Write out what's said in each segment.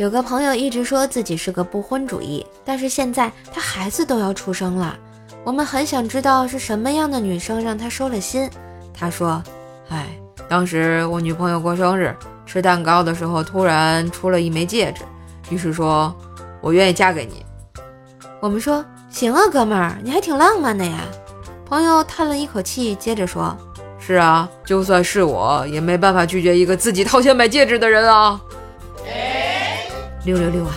有个朋友一直说自己是个不婚主义，但是现在他孩子都要出生了。我们很想知道是什么样的女生让他收了心。他说：“哎，当时我女朋友过生日，吃蛋糕的时候突然出了一枚戒指，于是说我愿意嫁给你。”我们说：“行啊，哥们儿，你还挺浪漫的呀。”朋友叹了一口气，接着说：“是啊，就算是我也没办法拒绝一个自己掏钱买戒指的人啊。”六六六啊！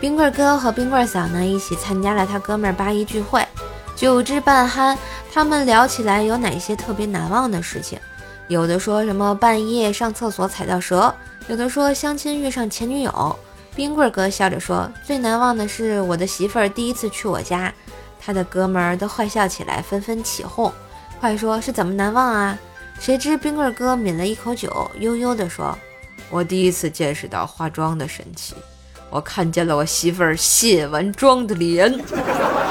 冰棍哥和冰棍嫂呢一起参加了他哥们儿八一聚会，酒至半酣，他们聊起来有哪些特别难忘的事情。有的说什么半夜上厕所踩到蛇，有的说相亲遇上前女友。冰棍儿哥笑着说：“最难忘的是我的媳妇儿第一次去我家。”他的哥们儿都坏笑起来，纷纷起哄。快说是怎么难忘啊？谁知冰棍哥抿了一口酒，悠悠地说：“我第一次见识到化妆的神奇，我看见了我媳妇儿卸完妆的脸。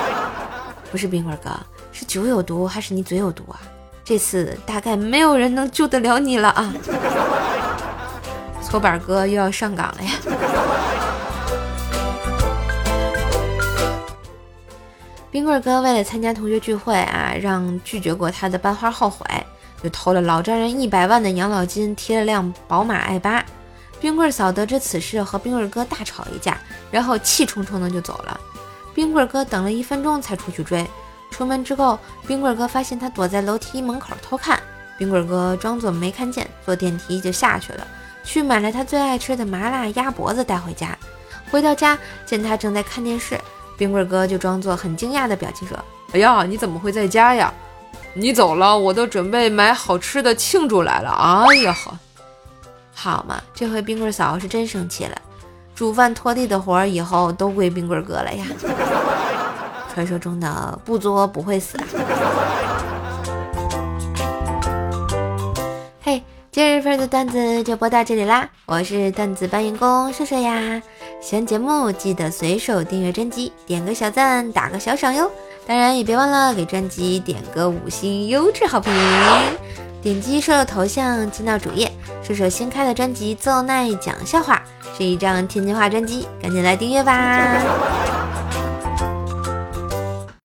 不是冰棍哥，是酒有毒还是你嘴有毒啊？这次大概没有人能救得了你了啊！搓板哥又要上岗了呀！”冰棍哥为了参加同学聚会啊，让拒绝过他的班花后悔。就偷了老丈人一百万的养老金，贴了辆宝马 i 八。冰棍嫂得知此事，和冰棍哥大吵一架，然后气冲冲的就走了。冰棍哥等了一分钟才出去追。出门之后，冰棍哥发现他躲在楼梯门口偷看。冰棍哥装作没看见，坐电梯就下去了，去买了他最爱吃的麻辣鸭脖子带回家。回到家，见他正在看电视，冰棍哥就装作很惊讶的表情说：“哎呀，你怎么会在家呀？”你走了，我都准备买好吃的庆祝来了。哎呀呵，好嘛，这回冰棍嫂是真生气了，煮饭拖地的活儿以后都归冰棍哥了呀。传说中的不作不会死。今日份的段子就播到这里啦，我是段子搬运工射射呀。喜欢节目记得随手订阅专辑，点个小赞，打个小赏哟。当然也别忘了给专辑点个五星优质好评，点击射手头像进到主页，射手新开的专辑《奏奈讲笑话》是一张天津话专辑，赶紧来订阅吧。